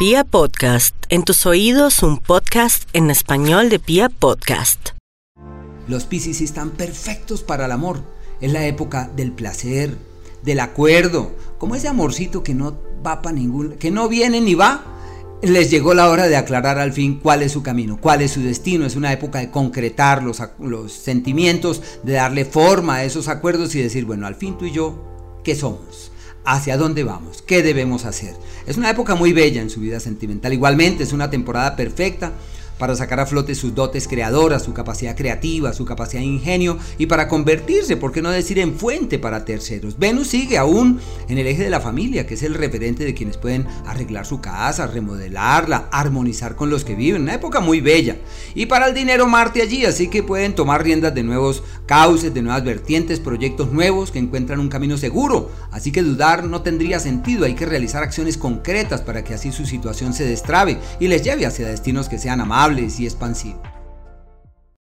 Pia Podcast, en tus oídos un podcast en español de Pia Podcast. Los Piscis están perfectos para el amor. Es la época del placer, del acuerdo, como ese amorcito que no va para ningún, que no viene ni va. Les llegó la hora de aclarar al fin cuál es su camino, cuál es su destino. Es una época de concretar los, los sentimientos, de darle forma a esos acuerdos y decir, bueno, al fin tú y yo, ¿qué somos? Hacia dónde vamos, qué debemos hacer. Es una época muy bella en su vida sentimental. Igualmente es una temporada perfecta para sacar a flote sus dotes creadoras, su capacidad creativa, su capacidad de ingenio y para convertirse, por qué no decir, en fuente para terceros. Venus sigue aún en el eje de la familia, que es el referente de quienes pueden arreglar su casa, remodelarla, armonizar con los que viven. Una época muy bella. Y para el dinero Marte allí, así que pueden tomar riendas de nuevos cauces, de nuevas vertientes, proyectos nuevos que encuentran un camino seguro. Así que dudar no tendría sentido, hay que realizar acciones concretas para que así su situación se destrabe y les lleve hacia destinos que sean amables y expansivo.